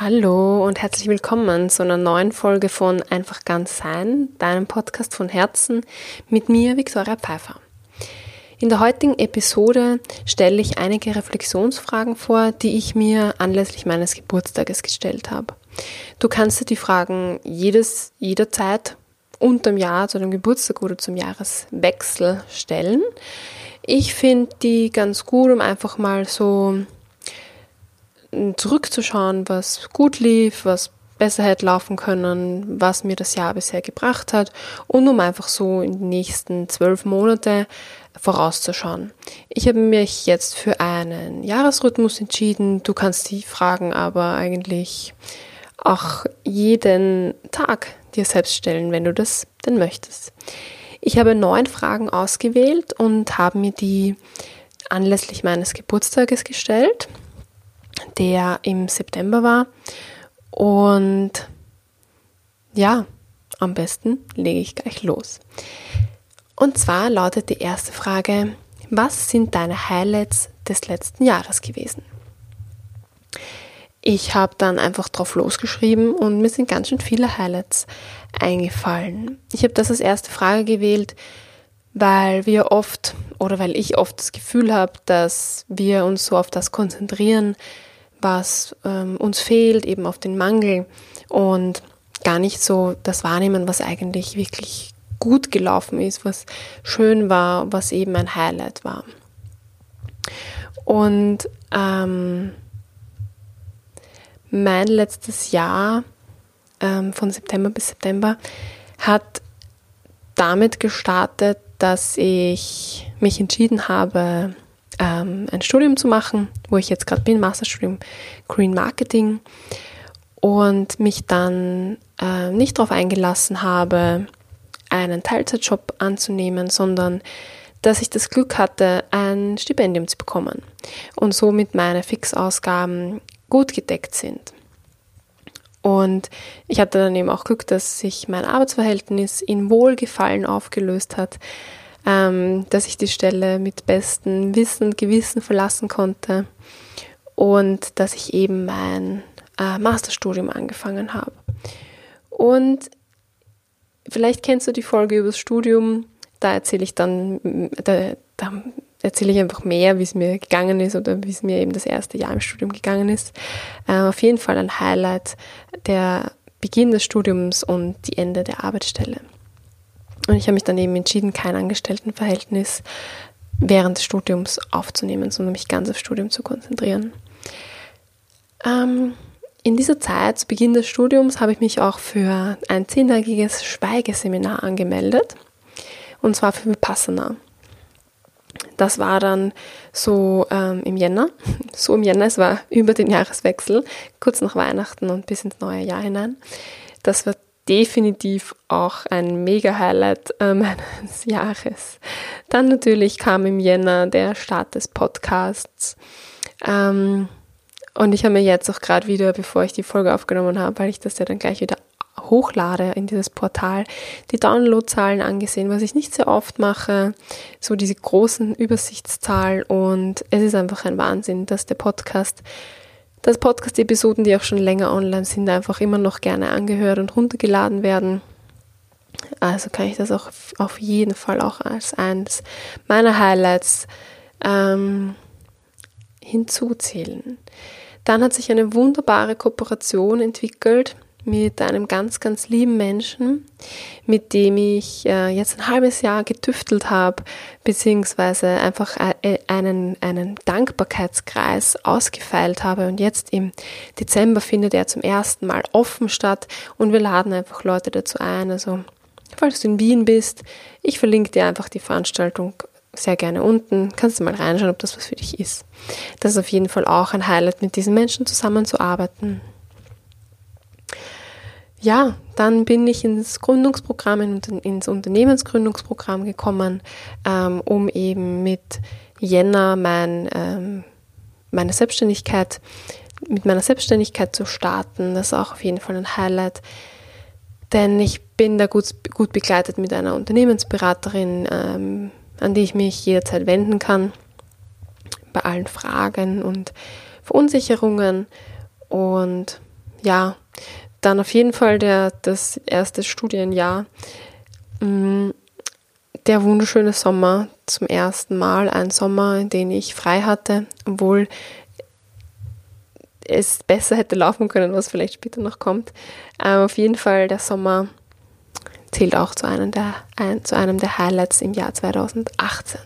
Hallo und herzlich willkommen zu einer neuen Folge von Einfach ganz sein, deinem Podcast von Herzen mit mir, Viktoria Pfeiffer. In der heutigen Episode stelle ich einige Reflexionsfragen vor, die ich mir anlässlich meines Geburtstages gestellt habe. Du kannst dir die Fragen jedes, jederzeit unterm Jahr zu dem Geburtstag oder zum Jahreswechsel stellen. Ich finde die ganz gut, um einfach mal so zurückzuschauen, was gut lief, was besser hätte laufen können, was mir das Jahr bisher gebracht hat und um einfach so in die nächsten zwölf Monate vorauszuschauen. Ich habe mich jetzt für einen Jahresrhythmus entschieden. Du kannst die Fragen aber eigentlich auch jeden Tag dir selbst stellen, wenn du das denn möchtest. Ich habe neun Fragen ausgewählt und habe mir die anlässlich meines Geburtstages gestellt der im September war. Und ja, am besten lege ich gleich los. Und zwar lautet die erste Frage, was sind deine Highlights des letzten Jahres gewesen? Ich habe dann einfach drauf losgeschrieben und mir sind ganz schön viele Highlights eingefallen. Ich habe das als erste Frage gewählt, weil wir oft oder weil ich oft das Gefühl habe, dass wir uns so auf das konzentrieren, was ähm, uns fehlt, eben auf den Mangel und gar nicht so das wahrnehmen, was eigentlich wirklich gut gelaufen ist, was schön war, was eben ein Highlight war. Und ähm, mein letztes Jahr ähm, von September bis September hat damit gestartet, dass ich mich entschieden habe, ähm, ein Studium zu machen, wo ich jetzt gerade bin, Masterstudium Green Marketing und mich dann äh, nicht darauf eingelassen habe, einen Teilzeitjob anzunehmen, sondern dass ich das Glück hatte, ein Stipendium zu bekommen und somit meine Fixausgaben gut gedeckt sind. Und ich hatte dann eben auch Glück, dass sich mein Arbeitsverhältnis in Wohlgefallen aufgelöst hat, ähm, dass ich die Stelle mit bestem Wissen und Gewissen verlassen konnte und dass ich eben mein äh, Masterstudium angefangen habe. Und vielleicht kennst du die Folge über das Studium, da erzähle ich dann, da, da erzähle ich einfach mehr, wie es mir gegangen ist oder wie es mir eben das erste Jahr im Studium gegangen ist. Äh, auf jeden Fall ein Highlight der Beginn des Studiums und die Ende der Arbeitsstelle. Und ich habe mich dann eben entschieden, kein Angestelltenverhältnis während des Studiums aufzunehmen, sondern mich ganz aufs Studium zu konzentrieren. Ähm, in dieser Zeit, zu Beginn des Studiums, habe ich mich auch für ein zehntägiges Schweigeseminar angemeldet. Und zwar für Vipassana. Das war dann so ähm, im Jänner, so im Jänner, es war über den Jahreswechsel, kurz nach Weihnachten und bis ins neue Jahr hinein. Das war definitiv auch ein Mega-Highlight äh, meines Jahres. Dann natürlich kam im Jänner der Start des Podcasts. Ähm, und ich habe mir jetzt auch gerade wieder, bevor ich die Folge aufgenommen habe, weil ich das ja dann gleich wieder hochlade in dieses Portal, die Downloadzahlen angesehen, was ich nicht sehr oft mache, so diese großen Übersichtszahlen und es ist einfach ein Wahnsinn, dass der Podcast dass Podcast-Episoden, die auch schon länger online sind, einfach immer noch gerne angehört und runtergeladen werden. Also kann ich das auch auf jeden Fall auch als eines meiner Highlights ähm, hinzuzählen. Dann hat sich eine wunderbare Kooperation entwickelt mit einem ganz, ganz lieben Menschen, mit dem ich äh, jetzt ein halbes Jahr getüftelt habe, beziehungsweise einfach äh, einen, einen Dankbarkeitskreis ausgefeilt habe. Und jetzt im Dezember findet er zum ersten Mal offen statt und wir laden einfach Leute dazu ein. Also, falls du in Wien bist, ich verlinke dir einfach die Veranstaltung sehr gerne unten. Kannst du mal reinschauen, ob das was für dich ist. Das ist auf jeden Fall auch ein Highlight, mit diesen Menschen zusammenzuarbeiten ja, dann bin ich ins Gründungsprogramm, ins Unternehmensgründungsprogramm gekommen, ähm, um eben mit Jänner mein, ähm, meine Selbstständigkeit, mit meiner Selbstständigkeit zu starten. Das ist auch auf jeden Fall ein Highlight, denn ich bin da gut, gut begleitet mit einer Unternehmensberaterin, ähm, an die ich mich jederzeit wenden kann, bei allen Fragen und Verunsicherungen und ja, dann auf jeden Fall der, das erste Studienjahr. Mm, der wunderschöne Sommer zum ersten Mal, ein Sommer, in den ich frei hatte, obwohl es besser hätte laufen können, was vielleicht später noch kommt. Aber auf jeden Fall der Sommer zählt auch zu einem der, ein, zu einem der Highlights im Jahr 2018.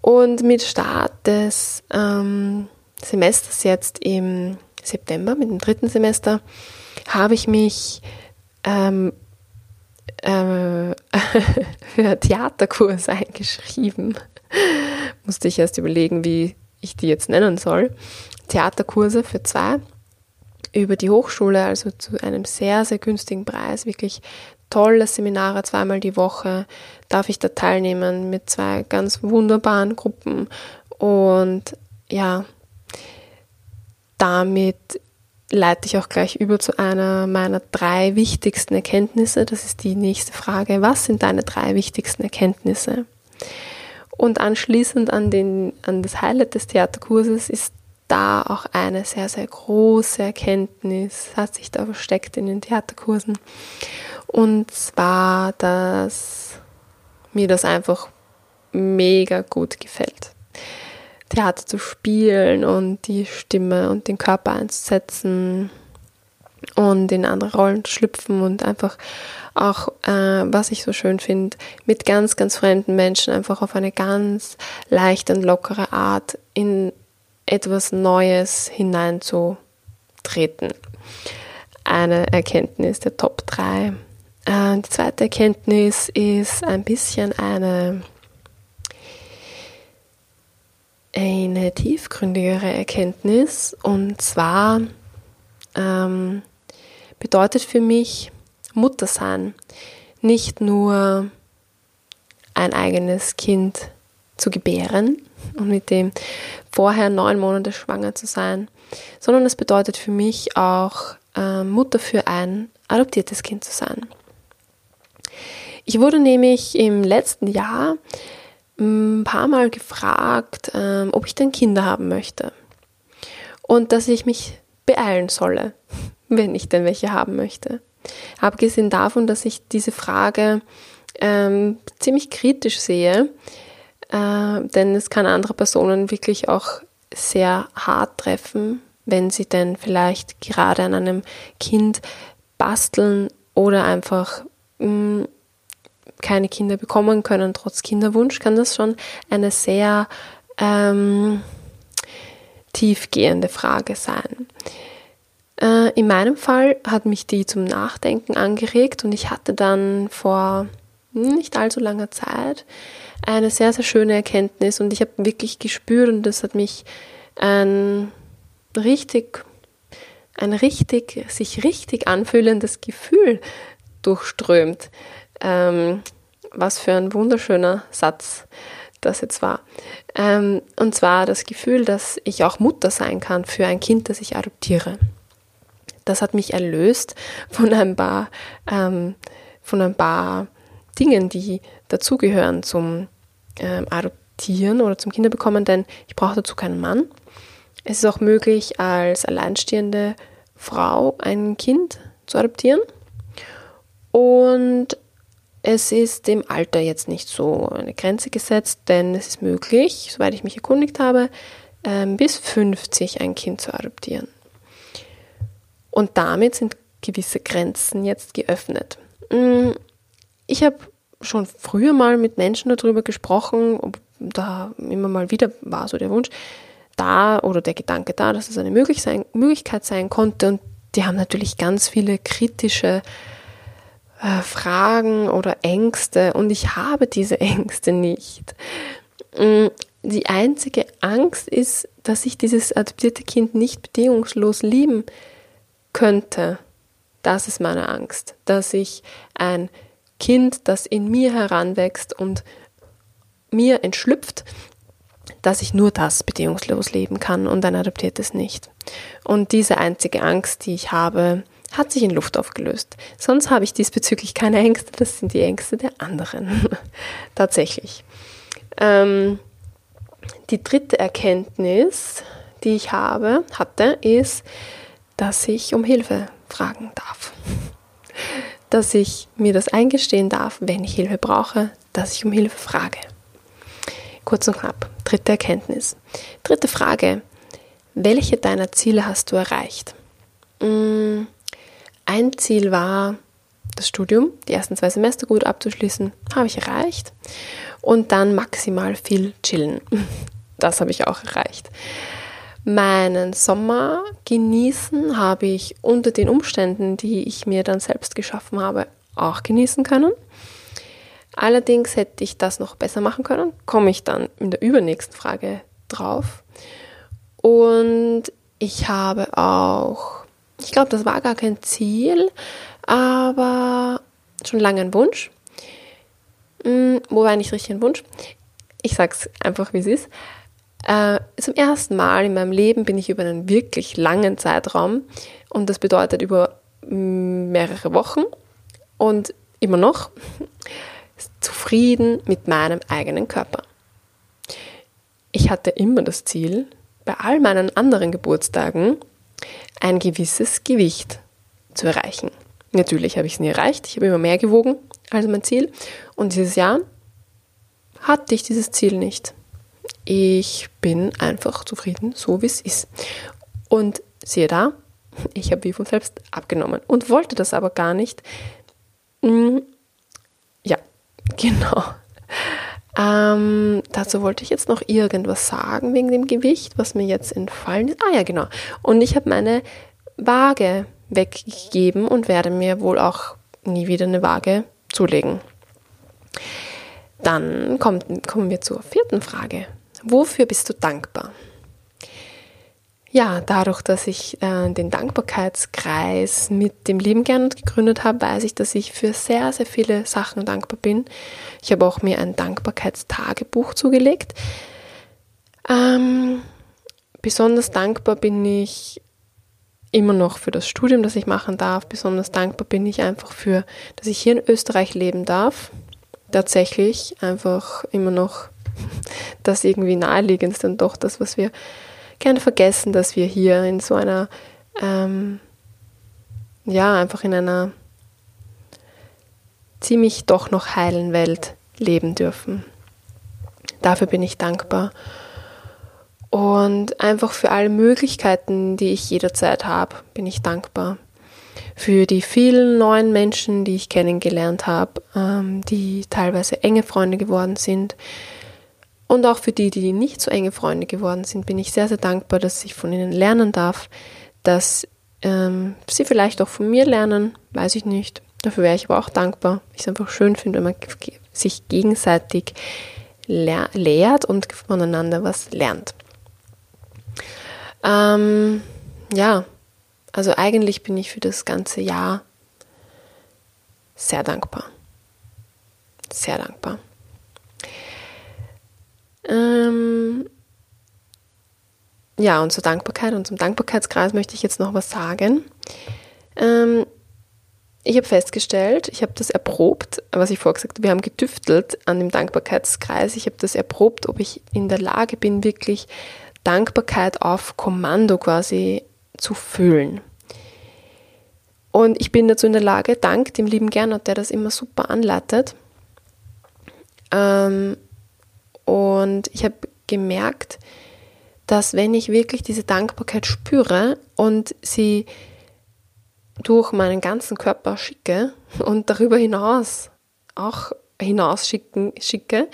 Und mit Start des ähm, Semesters jetzt im September, mit dem dritten Semester, habe ich mich ähm, äh, für Theaterkurse eingeschrieben. Musste ich erst überlegen, wie ich die jetzt nennen soll. Theaterkurse für zwei über die Hochschule, also zu einem sehr, sehr günstigen Preis, wirklich tolle Seminare zweimal die Woche darf ich da teilnehmen mit zwei ganz wunderbaren Gruppen und ja, damit leite ich auch gleich über zu einer meiner drei wichtigsten Erkenntnisse. Das ist die nächste Frage. Was sind deine drei wichtigsten Erkenntnisse? Und anschließend an, den, an das Highlight des Theaterkurses ist da auch eine sehr, sehr große Erkenntnis, hat sich da versteckt in den Theaterkursen. Und zwar, dass mir das einfach mega gut gefällt. Theater zu spielen und die Stimme und den Körper einzusetzen und in andere Rollen zu schlüpfen und einfach auch, äh, was ich so schön finde, mit ganz, ganz fremden Menschen einfach auf eine ganz leichte und lockere Art in etwas Neues hineinzutreten. Eine Erkenntnis der Top 3. Äh, die zweite Erkenntnis ist ein bisschen eine, eine tiefgründigere Erkenntnis und zwar ähm, bedeutet für mich Mutter sein nicht nur ein eigenes Kind zu gebären und mit dem vorher neun Monate schwanger zu sein, sondern es bedeutet für mich auch äh, Mutter für ein adoptiertes Kind zu sein. Ich wurde nämlich im letzten Jahr ein paar Mal gefragt, äh, ob ich denn Kinder haben möchte und dass ich mich beeilen solle, wenn ich denn welche haben möchte. Abgesehen davon, dass ich diese Frage ähm, ziemlich kritisch sehe, äh, denn es kann andere Personen wirklich auch sehr hart treffen, wenn sie denn vielleicht gerade an einem Kind basteln oder einfach mh, mm, keine Kinder bekommen können, trotz Kinderwunsch, kann das schon eine sehr ähm, tiefgehende Frage sein. Äh, in meinem Fall hat mich die zum Nachdenken angeregt und ich hatte dann vor nicht allzu langer Zeit eine sehr, sehr schöne Erkenntnis und ich habe wirklich gespürt und das hat mich ein richtig, ein richtig, sich richtig anfühlendes Gefühl durchströmt. Ähm, was für ein wunderschöner Satz das jetzt war. Ähm, und zwar das Gefühl, dass ich auch Mutter sein kann für ein Kind, das ich adoptiere. Das hat mich erlöst von ein paar, ähm, von ein paar Dingen, die dazugehören zum ähm, Adoptieren oder zum Kinderbekommen, denn ich brauche dazu keinen Mann. Es ist auch möglich, als alleinstehende Frau ein Kind zu adoptieren. Und es ist dem Alter jetzt nicht so eine Grenze gesetzt, denn es ist möglich, soweit ich mich erkundigt habe, ähm, bis 50 ein Kind zu adoptieren. Und damit sind gewisse Grenzen jetzt geöffnet. Mm, ich habe schon früher mal mit Menschen darüber gesprochen, ob da immer mal wieder war so der Wunsch da oder der Gedanke da, dass es eine Möglichkeit sein konnte. Und die haben natürlich ganz viele kritische äh, Fragen oder Ängste und ich habe diese Ängste nicht. Mm, die einzige Angst ist, dass ich dieses adoptierte Kind nicht bedingungslos lieben könnte. Das ist meine Angst, dass ich ein Kind, das in mir heranwächst und mir entschlüpft, dass ich nur das bedingungslos leben kann und ein adoptiertes nicht. Und diese einzige Angst, die ich habe, hat sich in Luft aufgelöst. Sonst habe ich diesbezüglich keine Ängste, das sind die Ängste der anderen. Tatsächlich. Ähm, die dritte Erkenntnis, die ich habe, hatte, ist, dass ich um Hilfe fragen darf. Dass ich mir das eingestehen darf, wenn ich Hilfe brauche, dass ich um Hilfe frage. Kurz und knapp. Dritte Erkenntnis. Dritte Frage. Welche deiner Ziele hast du erreicht? Mm, ein Ziel war, das Studium, die ersten zwei Semester gut abzuschließen, habe ich erreicht. Und dann maximal viel chillen. Das habe ich auch erreicht. Meinen Sommer genießen habe ich unter den Umständen, die ich mir dann selbst geschaffen habe, auch genießen können. Allerdings hätte ich das noch besser machen können, komme ich dann in der übernächsten Frage drauf. Und ich habe auch, ich glaube, das war gar kein Ziel, aber schon lange ein Wunsch. Hm, wobei nicht richtig ein Wunsch. Ich sage es einfach, wie es ist. Äh, zum ersten Mal in meinem Leben bin ich über einen wirklich langen Zeitraum und das bedeutet über mm, mehrere Wochen und immer noch zufrieden mit meinem eigenen Körper. Ich hatte immer das Ziel, bei all meinen anderen Geburtstagen ein gewisses Gewicht zu erreichen. Natürlich habe ich es nie erreicht, ich habe immer mehr gewogen als mein Ziel und dieses Jahr hatte ich dieses Ziel nicht ich bin einfach zufrieden, so wie es ist. Und siehe da, ich habe wie von selbst abgenommen und wollte das aber gar nicht. Hm, ja, genau. Ähm, dazu wollte ich jetzt noch irgendwas sagen wegen dem Gewicht, was mir jetzt entfallen ist. Ah ja, genau. Und ich habe meine Waage weggegeben und werde mir wohl auch nie wieder eine Waage zulegen. Dann kommt, kommen wir zur vierten Frage. Wofür bist du dankbar? Ja, dadurch, dass ich äh, den Dankbarkeitskreis mit dem lieben Gernot gegründet habe, weiß ich, dass ich für sehr, sehr viele Sachen dankbar bin. Ich habe auch mir ein Dankbarkeitstagebuch zugelegt. Ähm, besonders dankbar bin ich immer noch für das Studium, das ich machen darf. Besonders dankbar bin ich einfach für, dass ich hier in Österreich leben darf. Tatsächlich einfach immer noch das irgendwie naheliegend ist dann doch das, was wir gerne vergessen, dass wir hier in so einer, ähm, ja, einfach in einer ziemlich doch noch heilen Welt leben dürfen. Dafür bin ich dankbar. Und einfach für alle Möglichkeiten, die ich jederzeit habe, bin ich dankbar. Für die vielen neuen Menschen, die ich kennengelernt habe, ähm, die teilweise enge Freunde geworden sind, und auch für die, die nicht so enge Freunde geworden sind, bin ich sehr, sehr dankbar, dass ich von ihnen lernen darf, dass ähm, sie vielleicht auch von mir lernen, weiß ich nicht. Dafür wäre ich aber auch dankbar. Ich es einfach schön finde, wenn man sich gegenseitig lehr lehrt und voneinander was lernt. Ähm, ja, also eigentlich bin ich für das ganze Jahr sehr dankbar. Sehr dankbar. Ähm, ja, und zur Dankbarkeit und zum Dankbarkeitskreis möchte ich jetzt noch was sagen. Ähm, ich habe festgestellt, ich habe das erprobt, was ich vorher gesagt habe, wir haben getüftelt an dem Dankbarkeitskreis. Ich habe das erprobt, ob ich in der Lage bin, wirklich Dankbarkeit auf Kommando quasi zu füllen. Und ich bin dazu in der Lage, dank dem lieben Gernot, der das immer super anleitet, ähm, und ich habe gemerkt, dass wenn ich wirklich diese Dankbarkeit spüre und sie durch meinen ganzen Körper schicke und darüber hinaus auch hinaus schicken, schicke,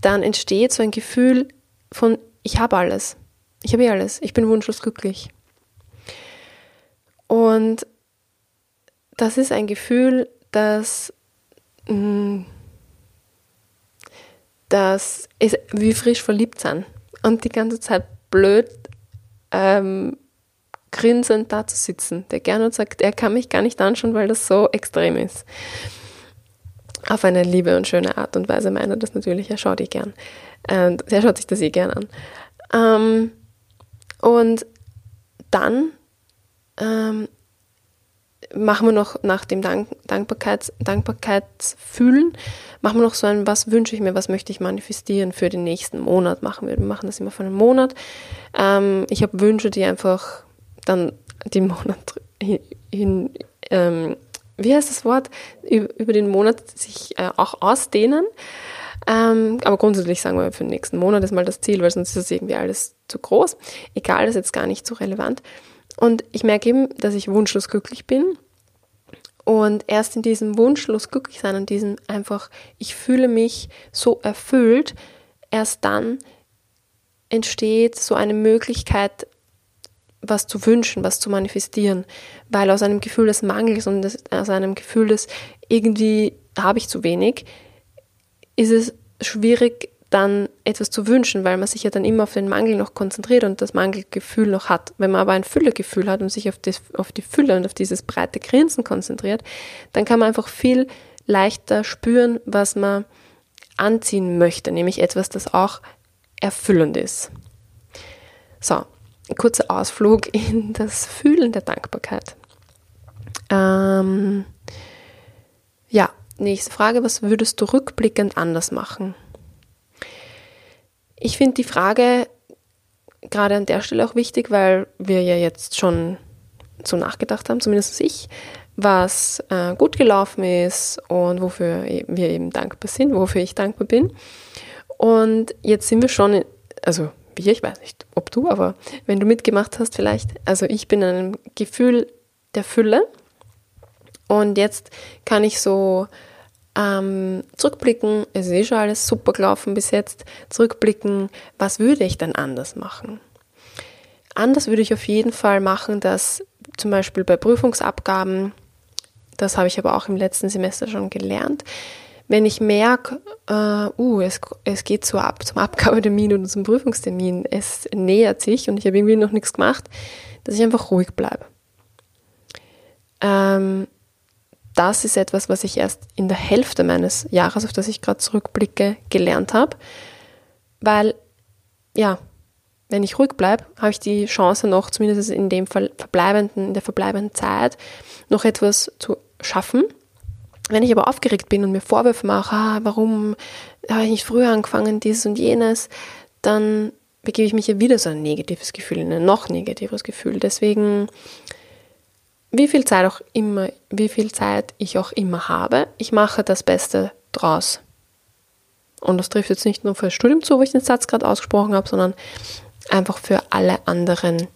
dann entsteht so ein Gefühl von, ich habe alles. Ich habe eh alles. Ich bin wunschlos glücklich. Und das ist ein Gefühl, das mh, mm, dass es wie frisch verliebt sind und die ganze Zeit blöd ähm, grinsend da zu sitzen. Der Gernot sagt, er kann mich gar nicht anschauen, weil das so extrem ist. Auf eine liebe und schöne Art und Weise meint er das natürlich, er schaut dich gern. Und er schaut sich das eh gern an. Ähm, und dann ähm, machen wir noch nach dem Dank Dankbarkeits Dankbarkeitsfühlen, machen wir noch so ein, was wünsche ich mir, was möchte ich manifestieren für den nächsten Monat machen wir. Wir machen das immer für einen Monat. Ähm, ich habe Wünsche, die einfach dann den Monat hin, hin ähm, wie heißt das Wort, über den Monat sich äh, auch ausdehnen. Ähm, aber grundsätzlich sagen wir, für den nächsten Monat ist mal das Ziel, weil sonst ist das irgendwie alles zu groß. Egal, das ist jetzt gar nicht so relevant. Und ich merke eben, dass ich wunschlos glücklich bin. Und erst in diesem wunschlos glücklich sein und diesem einfach, ich fühle mich so erfüllt, erst dann entsteht so eine Möglichkeit, was zu wünschen, was zu manifestieren, weil aus einem Gefühl des Mangels und des, aus einem Gefühl des irgendwie habe ich zu wenig, ist es schwierig, dann etwas zu wünschen, weil man sich ja dann immer auf den Mangel noch konzentriert und das Mangelgefühl noch hat. Wenn man aber ein Füllegefühl hat und sich auf, das, auf die Fülle und auf dieses breite Grinsen konzentriert, dann kann man einfach viel leichter spüren, was man anziehen möchte, nämlich etwas, das auch erfüllend ist. So, kurzer Ausflug in das Fühlen der Dankbarkeit. Ähm, ja, nächste Frage, was würdest du rückblickend anders machen? Ich finde die Frage gerade an der Stelle auch wichtig, weil wir ja jetzt schon so nachgedacht haben, zumindest ich, was äh, gut gelaufen ist und wofür wir eben dankbar sind, wofür ich dankbar bin. Und jetzt sind wir schon, in, also wir, ich weiß nicht, ob du, aber wenn du mitgemacht hast vielleicht, also ich bin in einem Gefühl der Fülle und jetzt kann ich so ähm, zurückblicken, es ist eh schon alles super gelaufen bis jetzt, zurückblicken, was würde ich dann anders machen? Anders würde ich auf jeden Fall machen, dass zum Beispiel bei Prüfungsabgaben, das habe ich aber auch im letzten Semester schon gelernt, wenn ich merke, äh, uh, es, es geht so ab zum Abgabetermin oder zum Prüfungstermin, es nähert sich und ich habe irgendwie noch nichts gemacht, dass ich einfach ruhig bleibe. Ähm, das ist etwas, was ich erst in der Hälfte meines Jahres, auf das ich gerade zurückblicke, gelernt habe. Weil, ja, wenn ich ruhig bleibe, habe ich die Chance noch, zumindest in dem verbleibenden, in der verbleibenden Zeit, noch etwas zu schaffen. Wenn ich aber aufgeregt bin und mir Vorwürfe mache, ah, warum habe ich nicht früher angefangen, dieses und jenes, dann begebe ich mich ja wieder so ein negatives Gefühl, in ein noch negatives Gefühl. Deswegen wie viel Zeit auch immer, wie viel Zeit ich auch immer habe, ich mache das Beste draus. Und das trifft jetzt nicht nur für das Studium zu, wo ich den Satz gerade ausgesprochen habe, sondern einfach für alle anderen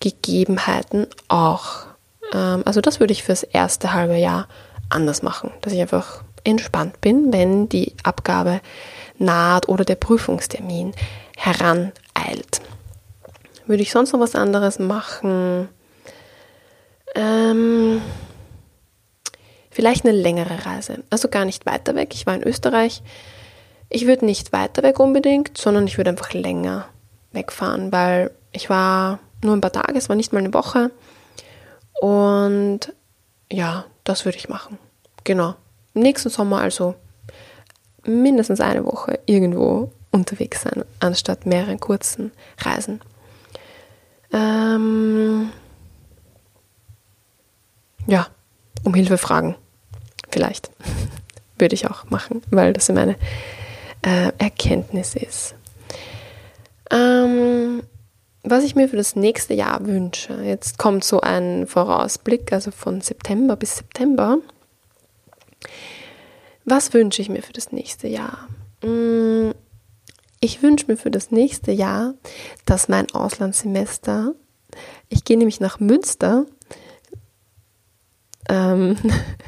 Gegebenheiten auch. Ähm, also das würde ich fürs erste halbe Jahr anders machen, dass ich einfach entspannt bin, wenn die Abgabe naht oder der Prüfungstermin heraneilt. Würde ich sonst noch was anderes machen? Ähm, vielleicht eine längere Reise. Also gar nicht weiter weg. Ich war in Österreich. Ich würde nicht weiter weg unbedingt, sondern ich würde einfach länger wegfahren, weil ich war nur ein paar Tage, es war nicht mal eine Woche. Und ja, das würde ich machen. Genau. nächsten Sommer also mindestens eine Woche irgendwo unterwegs sein, anstatt mehreren kurzen Reisen. Ähm, ja, um Hilfe fragen. Vielleicht. Würde ich auch machen, weil das meine äh, Erkenntnis ist. Ähm, was ich mir für das nächste Jahr wünsche, jetzt kommt so ein Vorausblick, also von September bis September. Was wünsche ich mir für das nächste Jahr? Mm, ich wünsche mir für das nächste Jahr, dass mein Auslandssemester, ich gehe nämlich nach Münster ähm,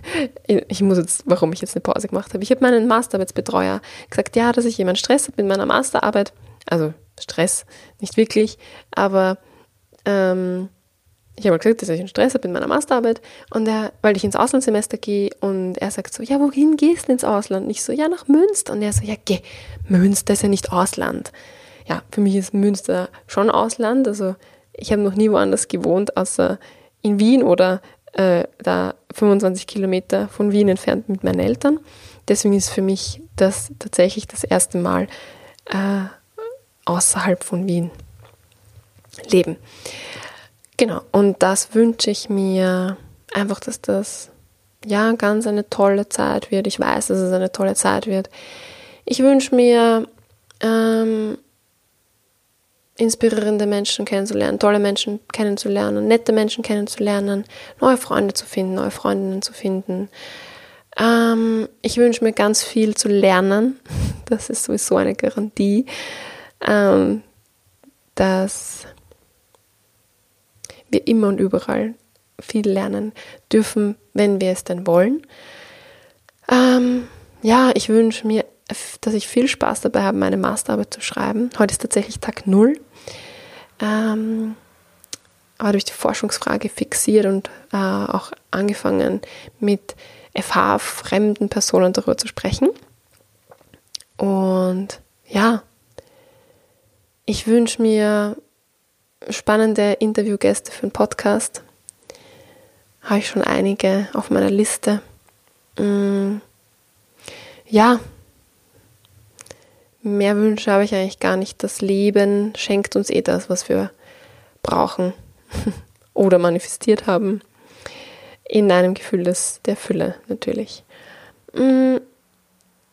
ich muss jetzt, warum ich jetzt eine Pause gemacht habe. Ich habe meinen Masterarbeitsbetreuer gesagt, ja, dass ich jemand Stress habe mit meiner Masterarbeit. Also Stress, nicht wirklich, aber ähm, ich habe gesagt, dass ich einen Stress habe mit meiner Masterarbeit und er, weil ich ins Auslandssemester gehe und er sagt so, ja, wohin gehst du ins Ausland? Und ich so, ja, nach Münster. Und er so, ja, geh, Münster ist ja nicht Ausland. Ja, für mich ist Münster schon Ausland. Also ich habe noch nie woanders gewohnt, außer in Wien oder äh, da 25 Kilometer von Wien entfernt mit meinen Eltern. Deswegen ist für mich das tatsächlich das erste Mal äh, außerhalb von Wien leben. Genau, und das wünsche ich mir einfach, dass das ja ganz eine tolle Zeit wird. Ich weiß, dass es eine tolle Zeit wird. Ich wünsche mir ähm, inspirierende Menschen kennenzulernen, tolle Menschen kennenzulernen, nette Menschen kennenzulernen, neue Freunde zu finden, neue Freundinnen zu finden. Ähm, ich wünsche mir ganz viel zu lernen. Das ist sowieso eine Garantie, ähm, dass wir immer und überall viel lernen dürfen, wenn wir es denn wollen. Ähm, ja, ich wünsche mir, dass ich viel Spaß dabei habe, meine Masterarbeit zu schreiben. Heute ist tatsächlich Tag Null. Ähm, aber durch die Forschungsfrage fixiert und äh, auch angefangen mit FH-fremden Personen darüber zu sprechen. Und ja, ich wünsche mir spannende Interviewgäste für den Podcast. Habe ich schon einige auf meiner Liste. Mm, ja, mehr Wünsche habe ich eigentlich gar nicht. Das Leben schenkt uns eh das, was wir brauchen oder manifestiert haben. In einem Gefühl des, der Fülle natürlich. Mm,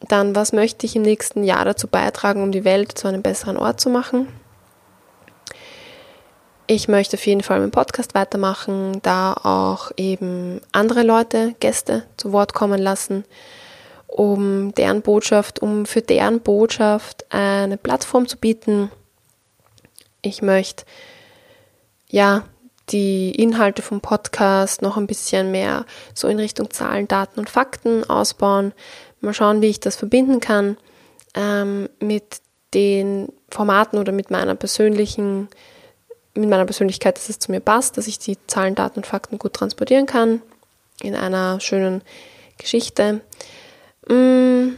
dann, was möchte ich im nächsten Jahr dazu beitragen, um die Welt zu einem besseren Ort zu machen? Ich möchte auf jeden Fall mit dem Podcast weitermachen, da auch eben andere Leute, Gäste zu Wort kommen lassen um deren Botschaft, um für deren Botschaft eine Plattform zu bieten. Ich möchte ja die Inhalte vom Podcast noch ein bisschen mehr so in Richtung Zahlen, Daten und Fakten ausbauen. Mal schauen, wie ich das verbinden kann ähm, mit den Formaten oder mit meiner persönlichen, mit meiner Persönlichkeit, dass es zu mir passt, dass ich die Zahlen, Daten und Fakten gut transportieren kann in einer schönen Geschichte. Mm,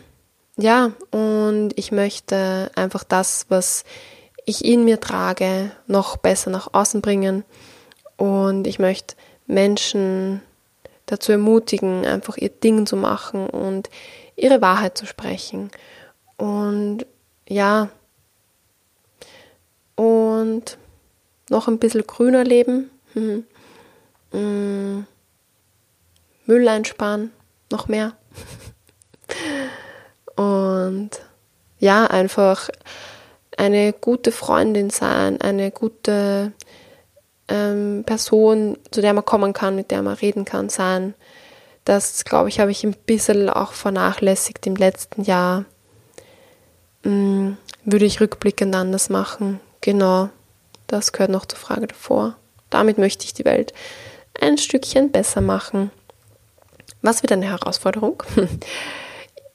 ja, und ich möchte einfach das, was ich in mir trage, noch besser nach außen bringen. Und ich möchte Menschen dazu ermutigen, einfach ihr Ding zu machen und ihre Wahrheit zu sprechen. Und ja, und noch ein bisschen grüner leben. Mhm. Müll einsparen, noch mehr. Und ja, einfach eine gute Freundin sein, eine gute ähm, Person, zu der man kommen kann, mit der man reden kann, sein. Das, glaube ich, habe ich ein bisschen auch vernachlässigt im letzten Jahr. Hm, würde ich rückblickend anders machen. Genau, das gehört noch zur Frage davor. Damit möchte ich die Welt ein Stückchen besser machen. Was wird eine Herausforderung?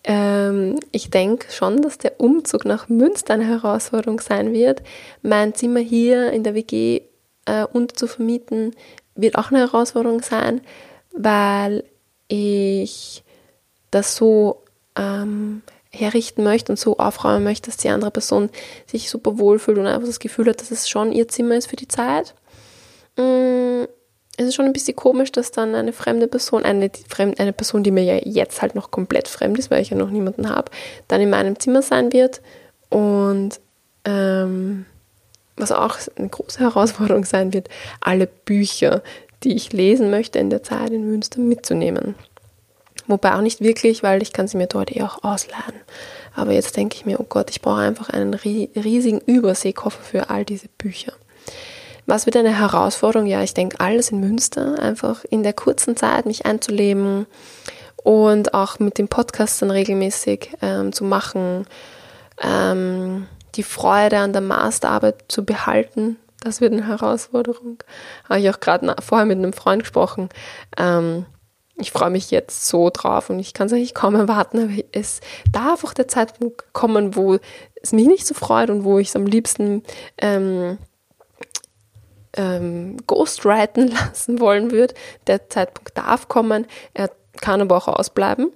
Ähm, ich denke schon, dass der Umzug nach Münster eine Herausforderung sein wird. Mein Zimmer hier in der WG äh, unterzuvermieten wird auch eine Herausforderung sein, weil ich das so ähm, herrichten möchte und so aufräumen möchte, dass die andere Person sich super wohlfühlt und einfach das Gefühl hat, dass es schon ihr Zimmer ist für die Zeit. Mm, es ist schon ein bisschen komisch, dass dann eine fremde Person, eine, eine Person, die mir ja jetzt halt noch komplett fremd ist, weil ich ja noch niemanden habe, dann in meinem Zimmer sein wird. Und ähm, was auch eine große Herausforderung sein wird, alle Bücher, die ich lesen möchte in der Zeit in Münster mitzunehmen. Wobei auch nicht wirklich, weil ich kann sie mir dort eh auch ausleihen. Aber jetzt denke ich mir, oh Gott, ich brauche einfach einen riesigen Überseekoffer für all diese Bücher. Was wird eine Herausforderung? Ja, ich denke, alles in Münster, einfach in der kurzen Zeit mich einzuleben und auch mit dem Podcast dann regelmäßig ähm, zu machen, ähm, die Freude an der Masterarbeit zu behalten. Das wird eine Herausforderung. Habe ich auch gerade vorher mit einem Freund gesprochen. Ähm, ich freue mich jetzt so drauf und ich kann es eigentlich kaum erwarten, aber es darf auch der Zeitpunkt kommen, wo es mich nicht so freut und wo ich es am liebsten ähm, ähm, ghostwriten lassen wollen würde. Der Zeitpunkt darf kommen, er kann aber auch ausbleiben,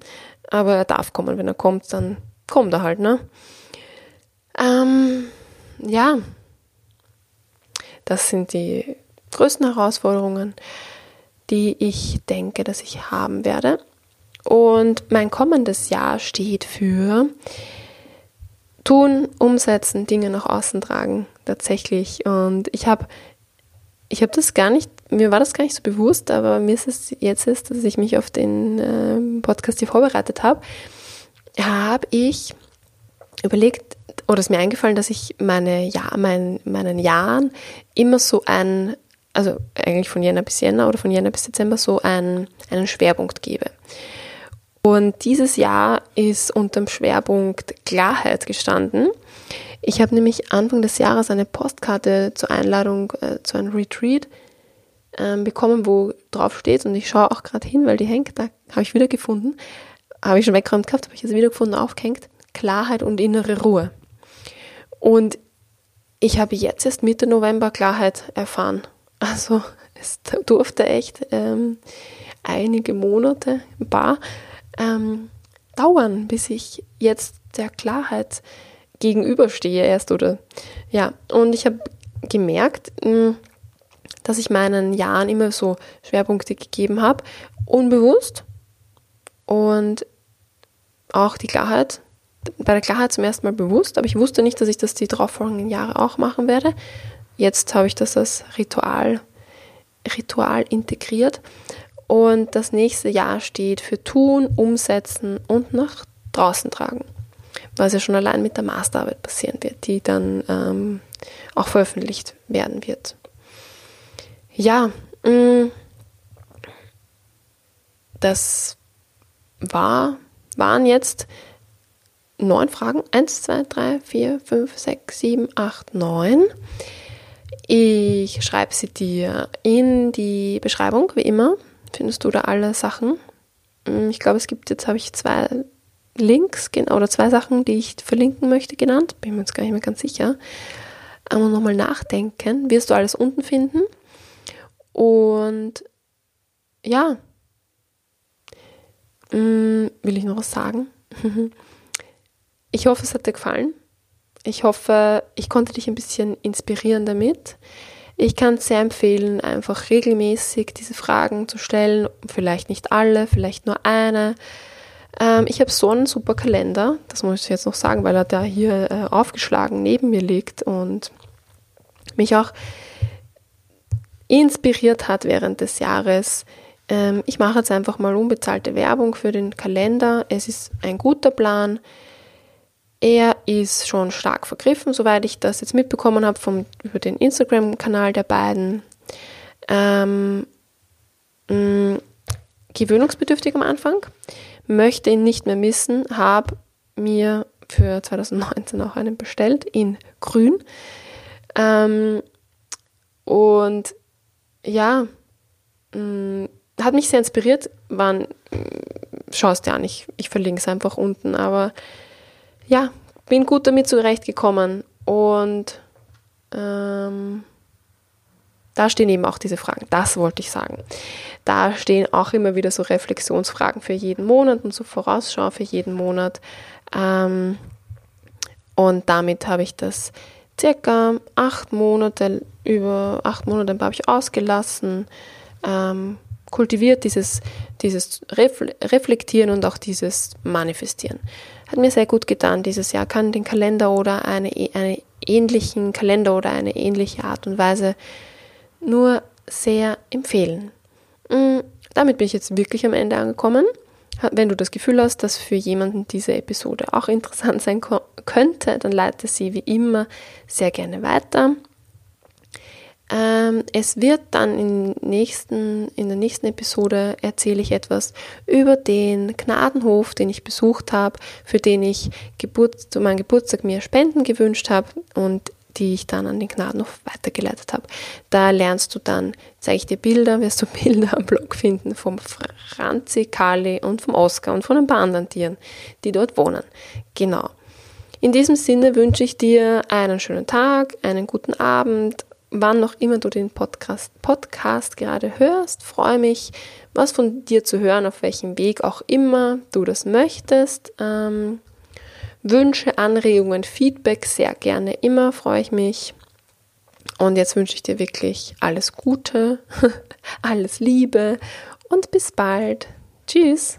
aber er darf kommen. Wenn er kommt, dann kommt er halt, ne? Ähm, ja, das sind die größten Herausforderungen, die ich denke, dass ich haben werde. Und mein kommendes Jahr steht für tun, umsetzen, Dinge nach außen tragen, tatsächlich. Und ich habe ich habe das gar nicht, mir war das gar nicht so bewusst, aber mir ist es jetzt ist, dass ich mich auf den äh, Podcast hier vorbereitet habe, habe ich überlegt, oder ist mir eingefallen, dass ich meine ja, mein, meinen Jahren immer so ein, also eigentlich von Jänner bis Jänner oder von Jänner bis Dezember so ein, einen Schwerpunkt gebe. Und dieses Jahr ist unter dem Schwerpunkt Klarheit gestanden. Ich habe nämlich Anfang des Jahres eine Postkarte zur Einladung äh, zu einem Retreat äh, bekommen, wo drauf steht, und ich schaue auch gerade hin, weil die hängt, da habe ich wieder gefunden, habe ich schon weggeräumt gehabt, habe ich jetzt wieder gefunden, aufgehängt, Klarheit und innere Ruhe. Und ich habe jetzt erst Mitte November Klarheit erfahren. Also es durfte echt ähm, einige Monate, ein paar, ähm, dauern, bis ich jetzt der Klarheit gegenüberstehe erst oder ja. Und ich habe gemerkt, hm, dass ich meinen Jahren immer so Schwerpunkte gegeben habe, unbewusst und auch die Klarheit bei der Klarheit zum ersten Mal bewusst, aber ich wusste nicht, dass ich das die darauffolgenden Jahre auch machen werde. Jetzt habe ich das als Ritual, Ritual integriert. Und das nächste Jahr steht für tun, umsetzen und nach draußen tragen. Was ja schon allein mit der Masterarbeit passieren wird, die dann ähm, auch veröffentlicht werden wird. Ja, mh, mm, das war, waren jetzt neun Fragen. Eins, zwei, drei, vier, fünf, sechs, sieben, acht, neun. Ich schreibe sie dir in die Beschreibung, wie immer. Findest du da alle Sachen. Hm, ich glaube, es gibt jetzt, habe ich zwei Links oder zwei Sachen, die ich verlinken möchte, genannt. Bin mir jetzt gar nicht mehr ganz sicher. Aber nochmal nachdenken. Wirst du alles unten finden. Und ja, hm, will ich noch was sagen? Ich hoffe, es hat dir gefallen. Ich hoffe, ich konnte dich ein bisschen inspirieren damit. Ich kann es sehr empfehlen, einfach regelmäßig diese Fragen zu stellen. Vielleicht nicht alle, vielleicht nur eine. Ähm, ich habe so einen super Kalender, das muss ich jetzt noch sagen, weil er da hier äh, aufgeschlagen neben mir liegt und mich auch inspiriert hat während des Jahres. Ähm, ich mache jetzt einfach mal unbezahlte Werbung für den Kalender. Es ist ein guter Plan. Er ist schon stark vergriffen, soweit ich das jetzt mitbekommen habe vom, über den Instagram-Kanal der beiden. Ähm, mh, mm, gewöhnungsbedürftig am Anfang, möchte ihn nicht mehr missen, habe mir für 2019 auch einen bestellt in grün. Ähm, und ja, mh, mm, hat mich sehr inspiriert. Waren, mm, schau es an, ich, ich verlinke es einfach unten, aber ja, bin gut damit zurechtgekommen und ähm, da stehen eben auch diese Fragen. Das wollte ich sagen. Da stehen auch immer wieder so Reflexionsfragen für jeden Monat und so Vorausschau für jeden Monat. Ähm, und damit habe ich das circa acht Monate, über acht Monate habe ich ausgelassen, ähm, kultiviert dieses, dieses Reflektieren und auch dieses Manifestieren. Hat mir sehr gut getan dieses Jahr. Kann den Kalender oder eine, einen ähnlichen Kalender oder eine ähnliche Art und Weise nur sehr empfehlen. Mm, damit bin ich jetzt wirklich am Ende angekommen. Wenn du das Gefühl hast, dass für jemanden diese Episode auch interessant sein könnte, dann leite sie wie immer sehr gerne weiter. Ähm, es wird dann in, nächsten, in der nächsten Episode erzähle ich etwas über den Gnadenhof, den ich besucht habe, für den ich Geburt, zu meinem Geburtstag mir Spenden gewünscht habe und die ich dann an den Gnadenhof weitergeleitet habe. Da lernst du dann, zeige ich dir Bilder, wirst du Bilder am Blog finden vom Franzi, Kali und vom Oskar und von ein paar anderen Tieren, die dort wohnen. Genau. In diesem Sinne wünsche ich dir einen schönen Tag, einen guten Abend wann noch immer du den Podcast, Podcast gerade hörst. Freue mich, was von dir zu hören, auf welchem Weg auch immer du das möchtest. Ähm, Wünsche, Anregungen, Feedback sehr gerne immer, freue ich mich. Und jetzt wünsche ich dir wirklich alles Gute, alles Liebe und bis bald. Tschüss.